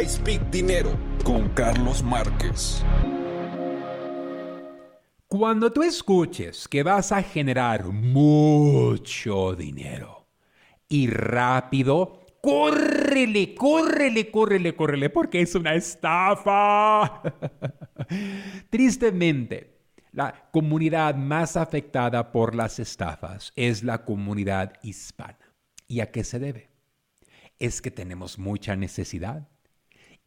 I Speak Dinero con Carlos Márquez. Cuando tú escuches que vas a generar mucho dinero y rápido, córrele, córrele, córrele, córrele, porque es una estafa. Tristemente, la comunidad más afectada por las estafas es la comunidad hispana. ¿Y a qué se debe? Es que tenemos mucha necesidad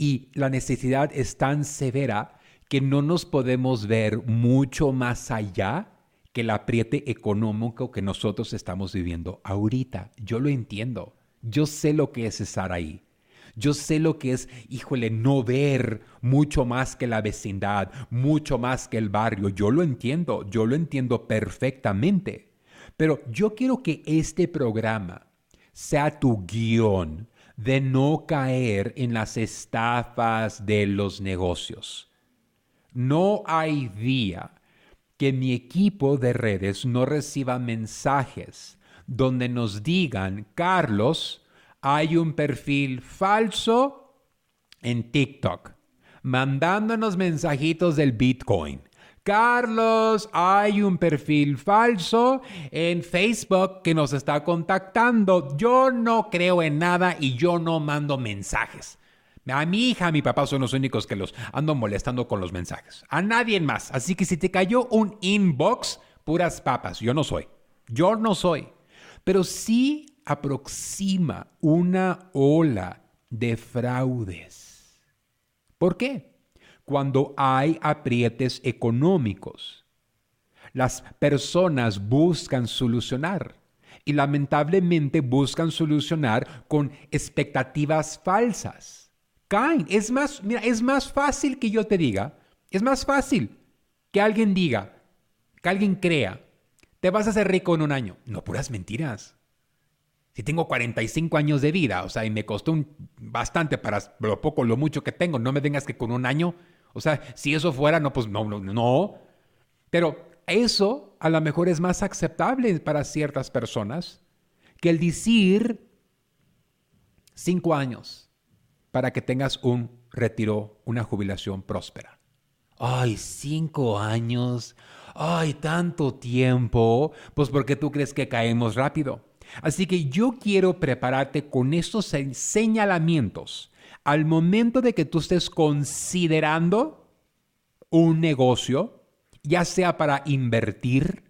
y la necesidad es tan severa que no nos podemos ver mucho más allá que el apriete económico que nosotros estamos viviendo ahorita. Yo lo entiendo. Yo sé lo que es estar ahí. Yo sé lo que es, híjole, no ver mucho más que la vecindad, mucho más que el barrio. Yo lo entiendo, yo lo entiendo perfectamente. Pero yo quiero que este programa sea tu guion de no caer en las estafas de los negocios. No hay día que mi equipo de redes no reciba mensajes donde nos digan, Carlos, hay un perfil falso en TikTok, mandándonos mensajitos del Bitcoin. Carlos, hay un perfil falso en Facebook que nos está contactando. Yo no creo en nada y yo no mando mensajes. A mi hija, a mi papá son los únicos que los ando molestando con los mensajes. A nadie más. Así que si te cayó un inbox, puras papas. Yo no soy. Yo no soy. Pero sí aproxima una ola de fraudes. ¿Por qué? Cuando hay aprietes económicos. Las personas buscan solucionar y lamentablemente buscan solucionar con expectativas falsas. Caen. Es más, mira, es más fácil que yo te diga, es más fácil que alguien diga, que alguien crea, te vas a hacer rico en un año. No, puras mentiras. Si tengo 45 años de vida, o sea, y me costó bastante para lo poco, lo mucho que tengo, no me vengas que con un año o sea, si eso fuera, no, pues no, no, no. Pero eso a lo mejor es más aceptable para ciertas personas que el decir cinco años para que tengas un retiro, una jubilación próspera. Ay, cinco años. Ay, tanto tiempo. Pues porque tú crees que caemos rápido. Así que yo quiero prepararte con estos señalamientos al momento de que tú estés considerando un negocio, ya sea para invertir,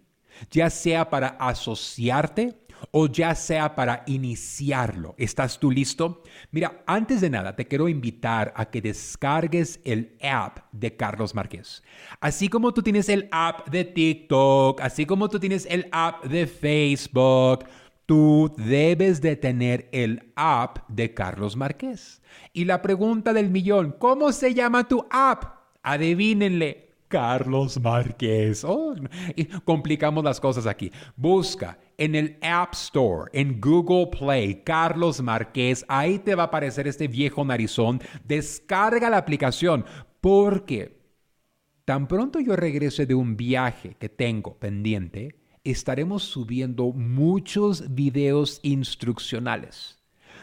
ya sea para asociarte o ya sea para iniciarlo. ¿Estás tú listo? Mira, antes de nada, te quiero invitar a que descargues el app de Carlos Márquez. Así como tú tienes el app de TikTok, así como tú tienes el app de Facebook, tú debes de tener el app de Carlos Márquez. Y la pregunta del millón, ¿cómo se llama tu app? Adivínenle. Carlos Márquez. Oh, complicamos las cosas aquí. Busca en el App Store, en Google Play, Carlos Márquez. Ahí te va a aparecer este viejo narizón. Descarga la aplicación porque tan pronto yo regrese de un viaje que tengo pendiente, estaremos subiendo muchos videos instruccionales.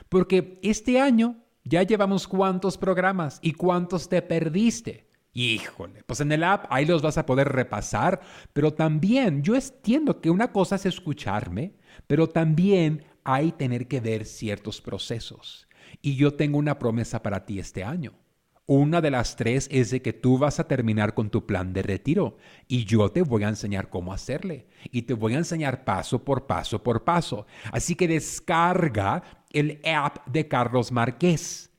Porque este año ya llevamos cuántos programas y cuántos te perdiste. Híjole, pues en el app ahí los vas a poder repasar, pero también yo entiendo que una cosa es escucharme, pero también hay tener que ver ciertos procesos. Y yo tengo una promesa para ti este año. Una de las tres es de que tú vas a terminar con tu plan de retiro y yo te voy a enseñar cómo hacerle y te voy a enseñar paso por paso por paso. Así que descarga el app de Carlos Márquez.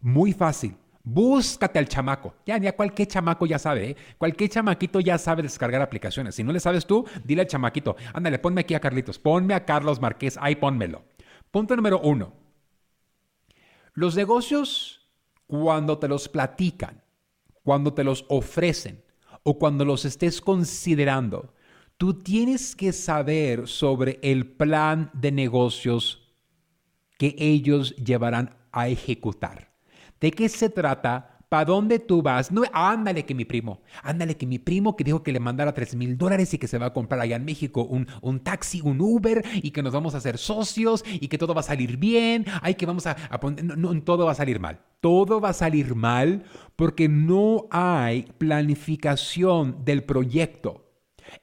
Muy fácil. Búscate al chamaco. Ya, ya cualquier chamaco ya sabe, ¿eh? cualquier chamaquito ya sabe descargar aplicaciones. Si no le sabes tú, dile al chamaquito, ándale, ponme aquí a Carlitos, ponme a Carlos Márquez, ahí pónmelo. Punto número uno. Los negocios cuando te los platican, cuando te los ofrecen o cuando los estés considerando, tú tienes que saber sobre el plan de negocios que ellos llevarán a ejecutar. ¿De qué se trata ¿Para dónde tú vas? No, ándale que mi primo, ándale que mi primo que dijo que le mandara 3 mil dólares y que se va a comprar allá en México un, un, taxi, un Uber y que nos vamos a hacer socios y que todo va a salir bien. Ay, que vamos a, poner, no, todo va a salir mal. Todo va a salir mal porque no hay planificación del proyecto.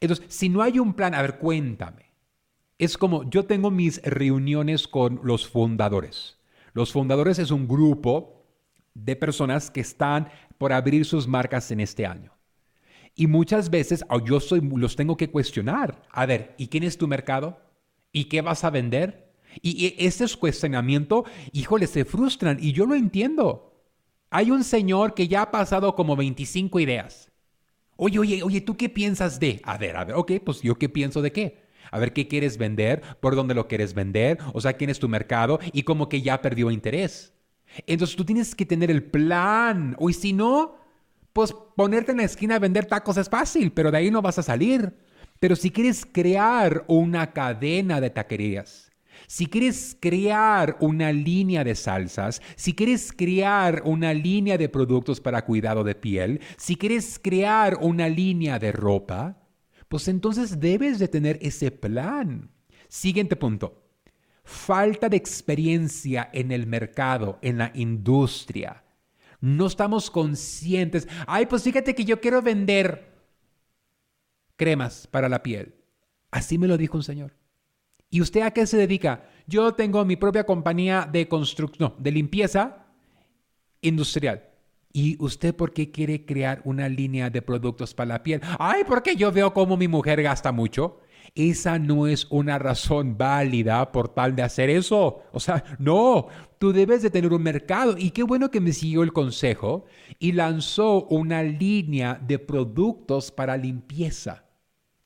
Entonces, si no hay un plan, a ver, cuéntame. Es como yo tengo mis reuniones con los fundadores. Los fundadores es un grupo de personas que están por abrir sus marcas en este año. Y muchas veces oh, yo soy, los tengo que cuestionar. A ver, ¿y quién es tu mercado? ¿Y qué vas a vender? Y, y ese cuestionamiento, híjole, se frustran y yo lo entiendo. Hay un señor que ya ha pasado como 25 ideas. Oye, oye, oye, ¿tú qué piensas de? A ver, a ver, ok, pues yo qué pienso de qué. A ver, ¿qué quieres vender? ¿Por dónde lo quieres vender? O sea, ¿quién es tu mercado? Y como que ya perdió interés. Entonces tú tienes que tener el plan. O si no, pues ponerte en la esquina a vender tacos es fácil, pero de ahí no vas a salir. Pero si quieres crear una cadena de taquerías, si quieres crear una línea de salsas, si quieres crear una línea de productos para cuidado de piel, si quieres crear una línea de ropa, pues entonces debes de tener ese plan. Siguiente punto falta de experiencia en el mercado, en la industria. No estamos conscientes. Ay, pues fíjate que yo quiero vender cremas para la piel. Así me lo dijo un señor. ¿Y usted a qué se dedica? Yo tengo mi propia compañía de construcción, de limpieza industrial. ¿Y usted por qué quiere crear una línea de productos para la piel? Ay, porque yo veo cómo mi mujer gasta mucho esa no es una razón válida por tal de hacer eso. O sea, no, tú debes de tener un mercado. Y qué bueno que me siguió el consejo y lanzó una línea de productos para limpieza.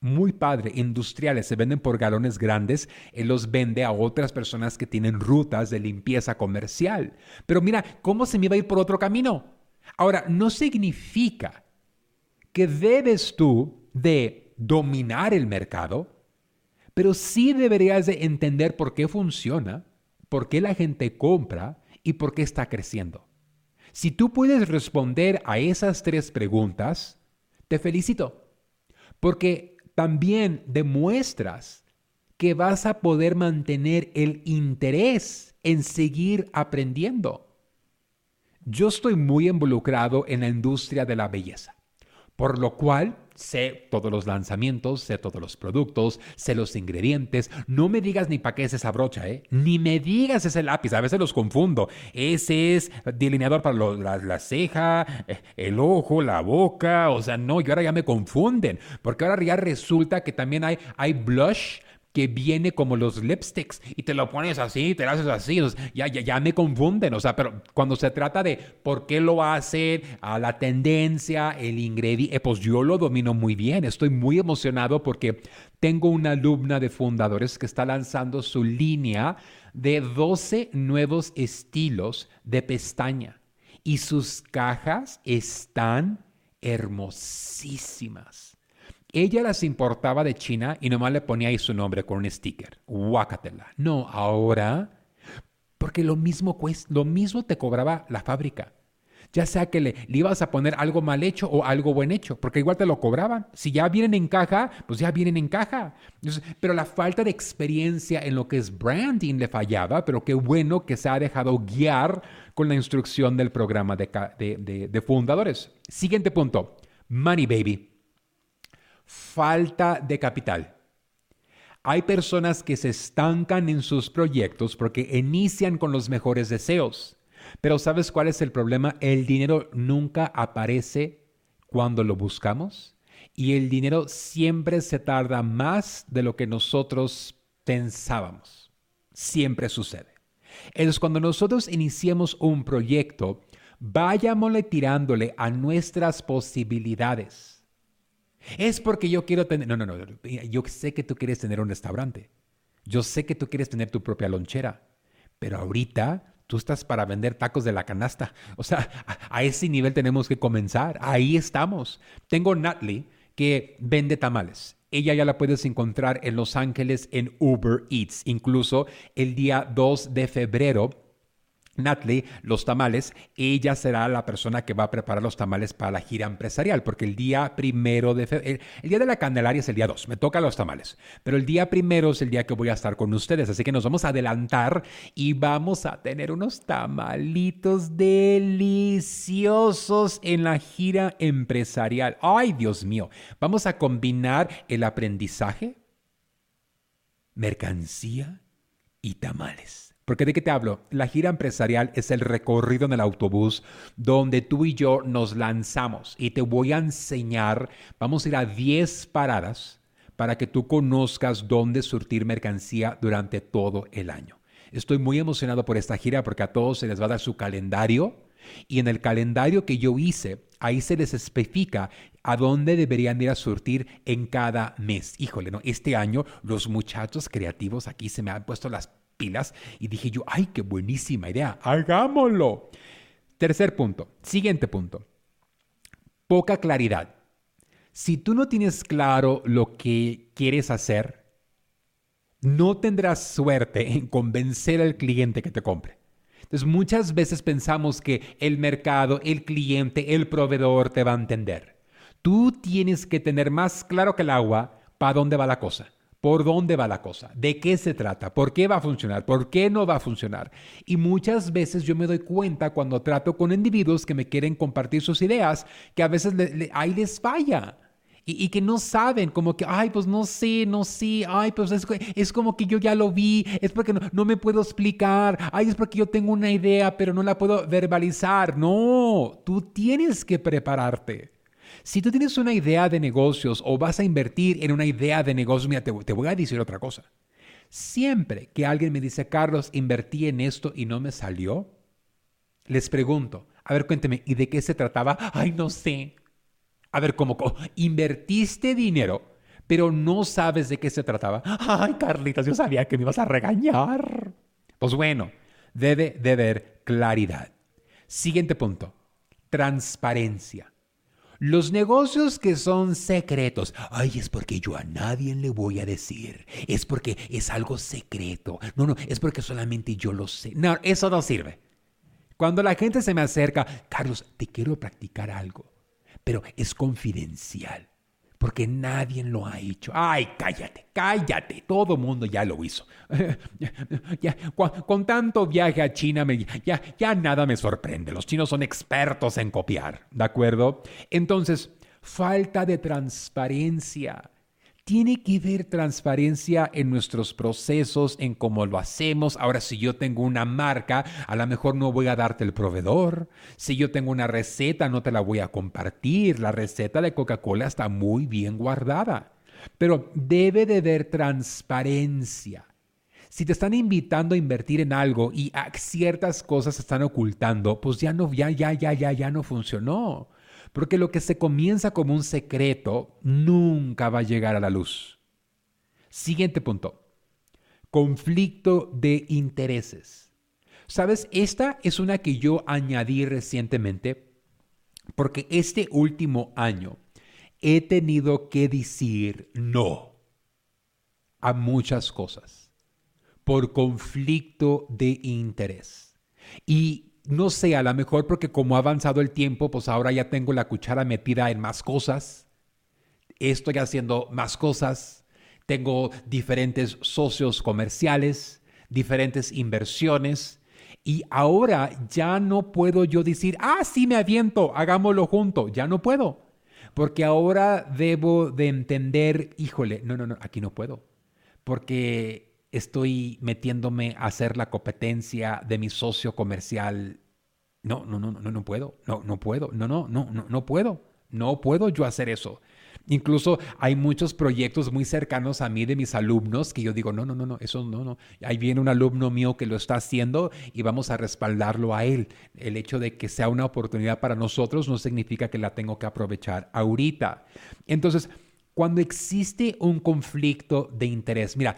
Muy padre, industriales, se venden por galones grandes, él los vende a otras personas que tienen rutas de limpieza comercial. Pero mira, ¿cómo se me va a ir por otro camino? Ahora, no significa que debes tú de dominar el mercado, pero sí deberías de entender por qué funciona, por qué la gente compra y por qué está creciendo. Si tú puedes responder a esas tres preguntas, te felicito, porque también demuestras que vas a poder mantener el interés en seguir aprendiendo. Yo estoy muy involucrado en la industria de la belleza, por lo cual sé todos los lanzamientos, sé todos los productos, sé los ingredientes. No me digas ni para qué es esa brocha, ¿eh? Ni me digas ese lápiz, a veces los confundo. Ese es delineador para la, ceja, eh, el ojo, la boca. O sea, no, y ahora ya me confunden. Porque ahora ya resulta que también hay, hay blush que viene como los lipsticks y te lo pones así, te lo haces así, ya, ya, ya me confunden, o sea, pero cuando se trata de por qué lo hacen, a la tendencia, el ingrediente, eh, pues yo lo domino muy bien, estoy muy emocionado porque tengo una alumna de fundadores que está lanzando su línea de 12 nuevos estilos de pestaña y sus cajas están hermosísimas. Ella las importaba de China y nomás le ponía ahí su nombre con un sticker. Guácatela. No, ahora, porque lo mismo, lo mismo te cobraba la fábrica. Ya sea que le, ibas a poner algo mal hecho o algo buen hecho, porque igual te lo cobraban. Si ya vienen en caja, pues ya vienen en caja. pero la falta de experiencia en lo que es branding le fallaba, pero qué bueno que se ha dejado guiar con la instrucción del programa de fundadores. Siguiente punto, Money Baby falta de capital. Hay personas que se estancan en sus proyectos porque inician con los mejores deseos. Pero ¿sabes cuál es el problema? El dinero nunca aparece cuando lo buscamos y el dinero siempre se tarda más de lo que nosotros pensábamos. Siempre sucede. Entonces, cuando nosotros iniciemos un proyecto, vayámosle tirándole a nuestras posibilidades es porque yo quiero tener... No, no, no. Yo sé que tú quieres tener un restaurante. Yo sé que tú quieres tener tu propia lonchera. Pero ahorita tú estás para vender tacos de la canasta. O sea, a, ese nivel tenemos que comenzar. Ahí estamos. Tengo Natalie que vende tamales. Ella ya la puedes encontrar en Los Ángeles en Uber Eats. Incluso el día 2 de febrero Natalie, los tamales, ella será la persona que va a preparar los tamales para la gira empresarial, porque el día primero de febrero, el, día de la Candelaria es el día 2, me toca los tamales, pero el día primero es el día que voy a estar con ustedes, así que nos vamos a adelantar y vamos a tener unos tamalitos deliciosos en la gira empresarial. Ay, Dios mío, vamos a combinar el aprendizaje, mercancía y tamales. Porque de qué te hablo? La gira empresarial es el recorrido en el autobús donde tú y yo nos lanzamos y te voy a enseñar, vamos a ir a 10 paradas para que tú conozcas dónde surtir mercancía durante todo el año. Estoy muy emocionado por esta gira porque a todos se les va a dar su calendario y en el calendario que yo hice, ahí se les especifica a dónde deberían ir a surtir en cada mes. Híjole, ¿no? Este año los muchachos creativos aquí se me han puesto las pilas y dije yo, ay, qué buenísima idea, hagámoslo. Tercer punto, siguiente punto, poca claridad. Si tú no tienes claro lo que quieres hacer, no tendrás suerte en convencer al cliente que te compre. Entonces muchas veces pensamos que el mercado, el cliente, el proveedor te va a entender. Tú tienes que tener más claro que el agua para dónde va la cosa por dónde va la cosa, de qué se trata, por qué va a funcionar, por qué no va a funcionar. Y muchas veces yo me doy cuenta cuando trato con individuos que me quieren compartir sus ideas, que a veces ahí les falla. Y, que no saben, como que, ay, pues no sé, no sé, ay, pues es, es como que yo ya lo vi, es porque no, no me puedo explicar, ay, es porque yo tengo una idea, pero no la puedo verbalizar. No, tú tienes que prepararte. Si tú tienes una idea de negocios o vas a invertir en una idea de negocios, mira, te, voy a decir otra cosa. Siempre que alguien me dice, Carlos, invertí en esto y no me salió, les pregunto, a ver, cuénteme, ¿y de qué se trataba? Ay, no sé. A ver, ¿cómo? Invertiste dinero, pero no sabes de qué se trataba. Ay, Carlitos, yo sabía que me ibas a regañar. Pues bueno, debe de haber claridad. Siguiente punto, transparencia. Los negocios que son secretos, ay, es porque yo a nadie le voy a decir, es porque es algo secreto, no, no, es porque solamente yo lo sé. No, eso no sirve. Cuando la gente se me acerca, Carlos, te quiero practicar algo, pero es confidencial porque nadie lo ha hecho. Ay, cállate, cállate, todo mundo ya lo hizo. ya, con, tanto viaje a China, ya nada me sorprende. Los chinos son expertos en copiar, ¿de acuerdo? Entonces, falta de transparencia. Tiene que haber transparencia en nuestros procesos, en cómo lo hacemos. Ahora, si yo tengo una marca, a lo mejor no voy a darte el proveedor. Si yo tengo una receta, no te la voy a compartir. La receta de Coca-Cola está muy bien guardada. Pero debe de haber transparencia. Si te están invitando a invertir en algo y ciertas cosas se están ocultando, pues ya no, ya, ya, ya, ya, ya no funcionó. Porque lo que se comienza como un secreto nunca va a llegar a la luz. Siguiente punto. Conflicto de intereses. Sabes, esta es una que yo añadí recientemente porque este último año he tenido que decir no a muchas cosas por conflicto de interés. Y no sé, a lo mejor porque como ha avanzado el tiempo, pues ahora ya tengo la cuchara metida en más cosas, estoy haciendo más cosas, tengo diferentes socios comerciales, diferentes inversiones, y ahora ya no puedo yo decir, ah, sí me aviento, hagámoslo junto, ya no puedo, porque ahora debo de entender, híjole, no, no, no, aquí no puedo, porque estoy metiéndome a hacer la competencia de mi socio comercial. No, no, no, no, no puedo. No, no puedo. No, no, no, no, no puedo. No puedo yo hacer eso. Incluso hay muchos proyectos muy cercanos a mí de mis alumnos que yo digo, no, no, no, no, eso no, no. Ahí viene un alumno mío que lo está haciendo y vamos a respaldarlo a él. El hecho de que sea una oportunidad para nosotros no significa que la tengo que aprovechar ahorita. Entonces, cuando existe un conflicto de interés, mira,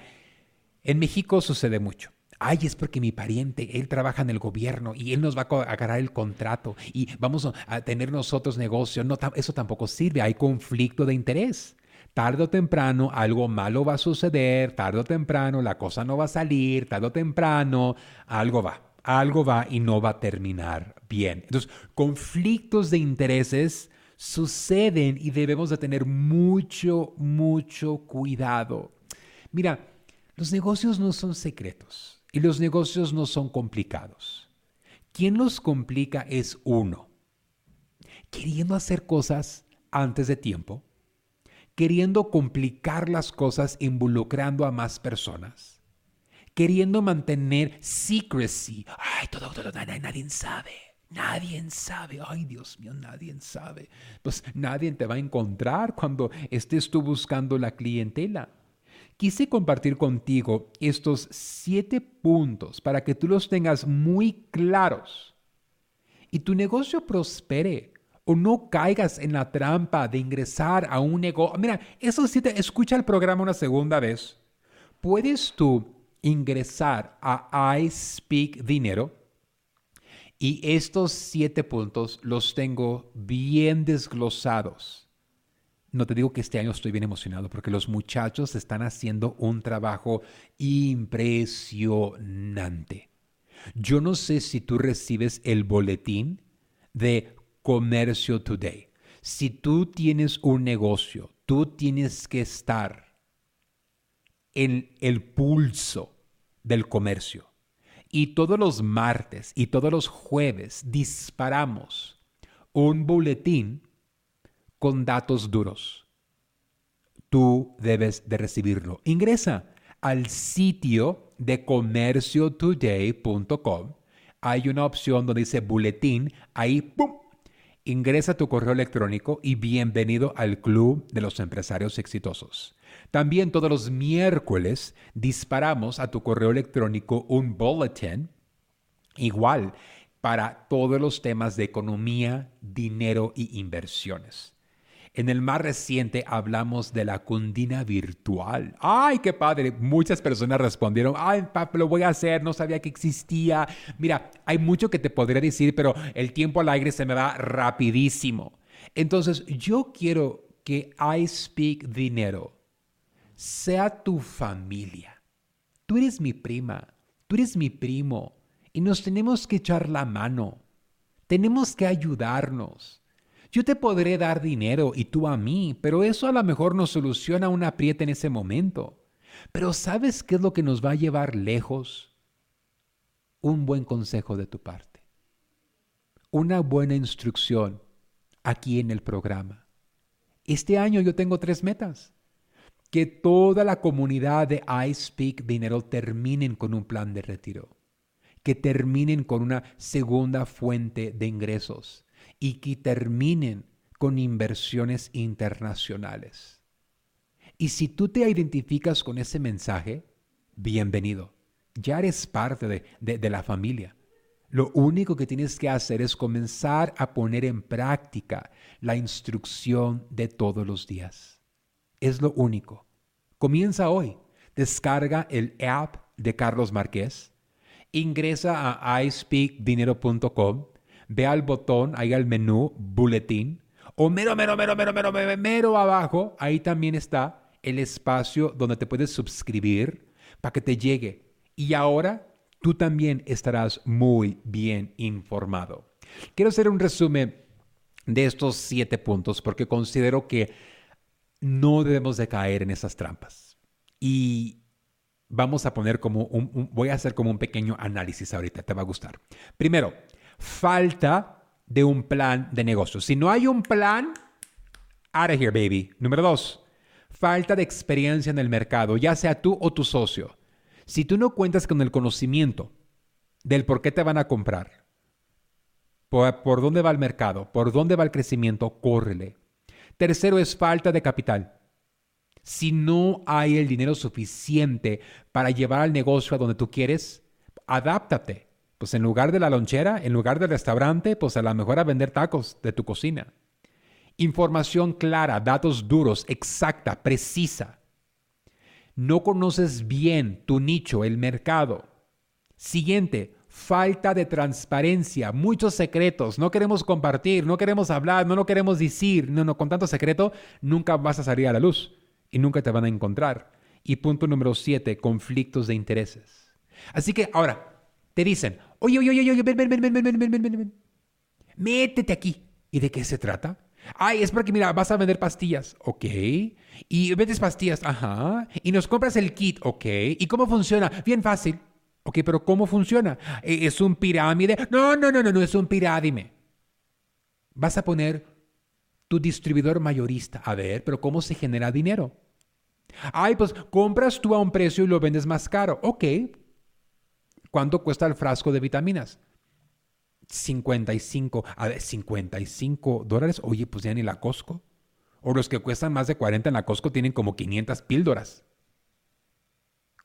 en México sucede mucho. Ay, es porque mi pariente, él trabaja en el gobierno y él nos va a agarrar el contrato y vamos a tener nosotros negocio. No, eso tampoco sirve, hay conflicto de interés. Tarde o temprano algo malo va a suceder, tarde o temprano la cosa no va a salir, tarde o temprano algo va. algo va y no va a terminar bien. Entonces, conflictos de intereses suceden y debemos de tener mucho, mucho cuidado. Mira, los negocios no son secretos y los negocios no son complicados. Quien los complica es uno, queriendo hacer cosas antes de tiempo, queriendo complicar las cosas involucrando a más personas, queriendo mantener secrecy. Ay, todo, todo, nadie, nadie sabe. Nadie sabe, ay Dios mío, nadie sabe. Pues nadie te va a encontrar cuando estés tú buscando la clientela. Quise compartir contigo estos siete puntos para que tú los tengas muy claros y tu negocio prospere o no caigas en la trampa de ingresar a un negocio. Mira, esos siete, escucha el programa una segunda vez. Puedes tú ingresar a I Speak Dinero y estos siete puntos los tengo bien desglosados. No te digo que este año estoy bien emocionado porque los muchachos están haciendo un trabajo impresionante. Yo no sé si tú recibes el boletín de Comercio Today. Si tú tienes un negocio, tú tienes que estar en el pulso del comercio. Y todos los martes y todos los jueves disparamos un boletín con datos duros. Tú debes de recibirlo. Ingresa al sitio de comerciotoday.com. Hay una opción donde dice boletín. Ahí, ¡pum! Ingresa tu correo electrónico y bienvenido al Club de los Empresarios Exitosos. También todos los miércoles disparamos a tu correo electrónico un bulletin igual para todos los temas de economía, dinero y inversiones. En el más reciente hablamos de la cundina virtual. ¡Ay, qué padre! Muchas personas respondieron, ¡ay, papi, lo voy a hacer! No sabía que existía. Mira, hay mucho que te podría decir, pero el tiempo al aire se me va rapidísimo. Entonces, yo quiero que I Speak Dinero sea tu familia. Tú eres mi prima, tú eres mi primo, y nos tenemos que echar la mano. Tenemos que ayudarnos. Yo te podré dar dinero y tú a mí, pero eso a lo mejor nos soluciona una aprieta en ese momento. Pero ¿sabes qué es lo que nos va a llevar lejos? Un buen consejo de tu parte. Una buena instrucción aquí en el programa. Este año yo tengo tres metas. Que toda la comunidad de I Speak Dinero terminen con un plan de retiro. Que terminen con una segunda fuente de ingresos y que terminen con inversiones internacionales. Y si tú te identificas con ese mensaje, bienvenido. Ya eres parte de, de, la familia. Lo único que tienes que hacer es comenzar a poner en práctica la instrucción de todos los días. Es lo único. Comienza hoy. Descarga el app de Carlos Márquez. Ingresa a ispeakdinero.com ve al botón, ahí al menú, Bulletin, o mero, mero, mero, mero, mero, mero, mero abajo, ahí también está el espacio donde te puedes suscribir para que te llegue. Y ahora tú también estarás muy bien informado. Quiero hacer un resumen de estos siete puntos porque considero que no debemos de caer en esas trampas. Y vamos a poner como un, voy a hacer como un pequeño análisis ahorita, te va a gustar. Primero, falta de un plan de negocio. Si no hay un plan, out of here, baby. Número dos, falta de experiencia en el mercado, ya sea tú o tu socio. Si tú no cuentas con el conocimiento del por qué te van a comprar, por, por dónde va el mercado, por dónde va el crecimiento, córrele. Tercero es falta de capital. Si no hay el dinero suficiente para llevar al negocio a donde tú quieres, adáptate pues en lugar de la lonchera, en lugar del restaurante, pues a lo mejor a vender tacos de tu cocina. Información clara, datos duros, exacta, precisa. No conoces bien tu nicho, el mercado. Siguiente, falta de transparencia, muchos secretos, no queremos compartir, no queremos hablar, no lo queremos decir. No, no, con tanto secreto nunca vas a salir a la luz y nunca te van a encontrar. Y punto número siete, conflictos de intereses. Así que ahora, te dicen, Oye, oye, oye, oye, ven, ven, ven, ven, ven, ven, ven, ven, ven. Métete aquí. ¿Y de qué se trata? Ay, es porque, mira, vas a vender pastillas. Ok. Y vendes pastillas. Ajá. Y nos compras el kit. Ok. ¿Y cómo funciona? Bien fácil. Ok, pero ¿cómo funciona? ¿Es un pirámide? No, no, no, no, no, es un pirámide. Vas a poner tu distribuidor mayorista. A ver, pero ¿cómo se genera dinero? Ay, pues compras tú a un precio y lo vendes más caro. Ok. ¿Cuánto cuesta el frasco de vitaminas? 55, a ver, 55 dólares. Oye, pues ya ni la Costco. O los que cuestan más de 40 en la Costco tienen como 500 píldoras.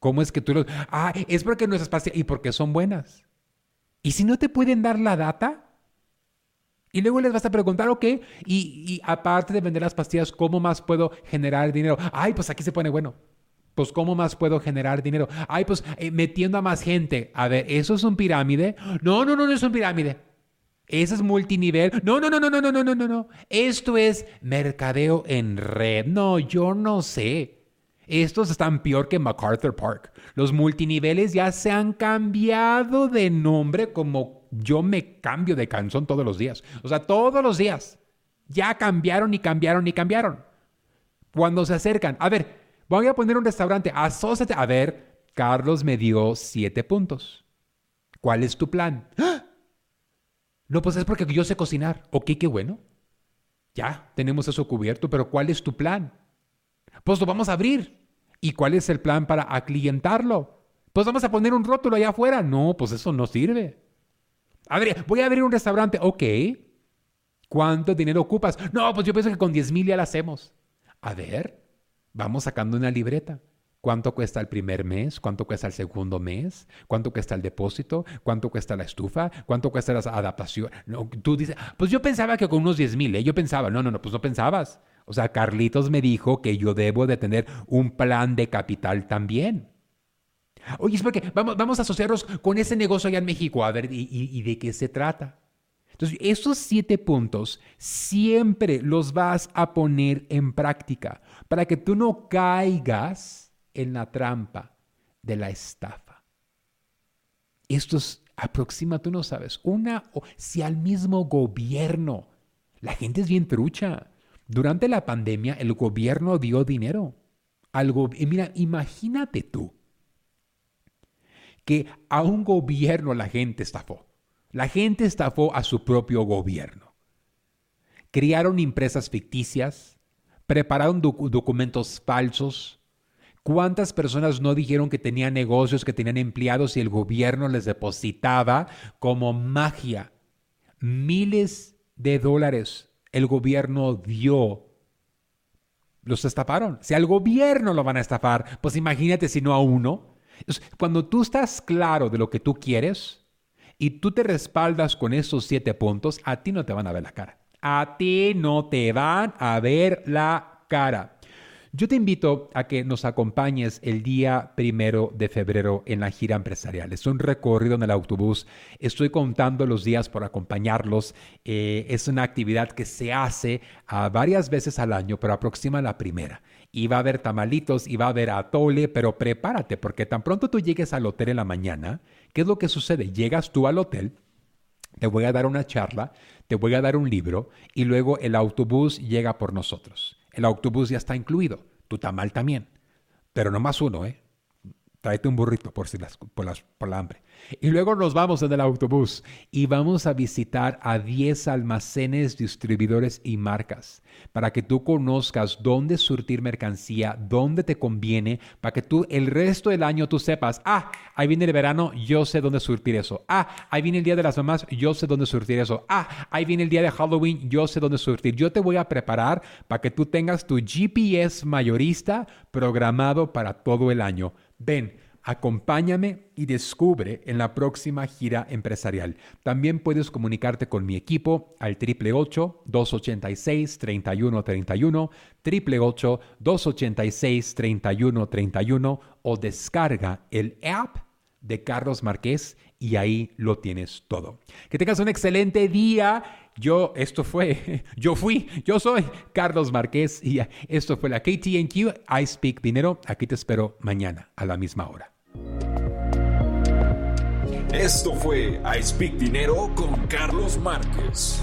¿Cómo es que tú los... Ah, es porque no es espacio y porque son buenas. ¿Y si no te pueden dar la data? Y luego les vas a preguntar, ok, y, y aparte de vender las pastillas, ¿cómo más puedo generar dinero? Ay, pues aquí se pone bueno. Pues ¿cómo más puedo generar dinero? Ay, pues eh, metiendo a más gente. A ver, ¿eso es un pirámide? No, no, no, no es un pirámide. Eso es multinivel. No, no, no, no, no, no, no, no, no, no. Esto es mercadeo en red. No, yo no sé. Estos están peor que MacArthur Park. Los multiniveles ya se han cambiado de nombre como yo me cambio de canción todos los días. O sea, todos los días. Ya cambiaron y cambiaron y cambiaron. Cuando se acercan, a ver, voy a poner un restaurante, asóciate. A ver, Carlos me dio siete puntos. ¿Cuál es tu plan? ¡Ah! No, pues es porque yo sé cocinar. Ok, qué bueno. Ya, tenemos eso cubierto, pero ¿cuál es tu plan? Pues lo vamos a abrir. ¿Y cuál es el plan para aclientarlo? Pues vamos a poner un rótulo allá afuera. No, pues eso no sirve. A ver, voy a abrir un restaurante. Ok. ¿Cuánto dinero ocupas? No, pues yo pienso que con 10 mil ya lo hacemos. A ver, vamos sacando una libreta. ¿Cuánto cuesta el primer mes? ¿Cuánto cuesta el segundo mes? ¿Cuánto cuesta el depósito? ¿Cuánto cuesta la estufa? ¿Cuánto cuesta la adaptación? No, tú dices, pues yo pensaba que con unos 10 mil, ¿eh? yo pensaba, no, no, no, pues no pensabas. O sea, Carlitos me dijo que yo debo de tener un plan de capital también. Oye, es porque vamos, vamos a asociarnos con ese negocio allá en México, a ver, ¿y, de qué se trata? Entonces, esos siete puntos siempre los vas a poner en práctica para que tú no caigas en la trampa de la estafa. Esto es, aproxima, tú no sabes, una, si al mismo gobierno, la gente es bien trucha. Durante la pandemia el gobierno dio dinero. Mira, imagínate tú que a un gobierno la gente estafó. La gente estafó a su propio gobierno. Crearon empresas ficticias, prepararon documentos falsos. ¿Cuántas personas no dijeron que tenían negocios, que tenían empleados y el gobierno les depositaba como magia miles de dólares el gobierno dio, los estafaron. Si al gobierno lo van a estafar, pues imagínate si no a uno. cuando tú estás claro de lo que tú quieres y tú te respaldas con esos siete puntos, a ti no te van a ver la cara. A ti no te van a ver la cara. Yo te invito a que nos acompañes el día primero de febrero en la gira empresarial. Es un recorrido en el autobús. Estoy contando los días por acompañarlos. Eh, es una actividad que se hace varias veces al año, pero aproxima la primera. Y va a haber tamalitos y va a haber atole, pero prepárate porque tan pronto tú llegues al hotel en la mañana, ¿qué es lo que sucede? Llegas tú al hotel, te voy a dar una charla, te voy a dar un libro y luego el autobús llega por nosotros. El autobús ya está incluido, tu tamal también, pero no más uno, ¿eh? Tráete un burrito por, si las, por, las, por la hambre. Y luego nos vamos en el autobús y vamos a visitar a 10 almacenes, distribuidores y marcas para que tú conozcas dónde surtir mercancía, dónde te conviene, para que tú el resto del año tú sepas, ah, ahí viene el verano, yo sé dónde surtir eso. Ah, ahí viene el día de las mamás, yo sé dónde surtir eso. Ah, ahí viene el día de Halloween, yo sé dónde surtir. Yo te voy a preparar para que tú tengas tu GPS mayorista programado para todo el año. Ven Acompáñame y descubre en la próxima gira empresarial. También puedes comunicarte con mi equipo al 888-286-3131, 888-286-3131 o descarga el app de Carlos Marqués y ahí lo tienes todo. Que tengas un excelente día. Yo, esto fue, yo fui, yo soy Carlos Marqués y esto fue la KTNQ I Speak Dinero. Aquí te espero mañana a la misma hora. Esto fue I Speak Dinero con Carlos Márquez.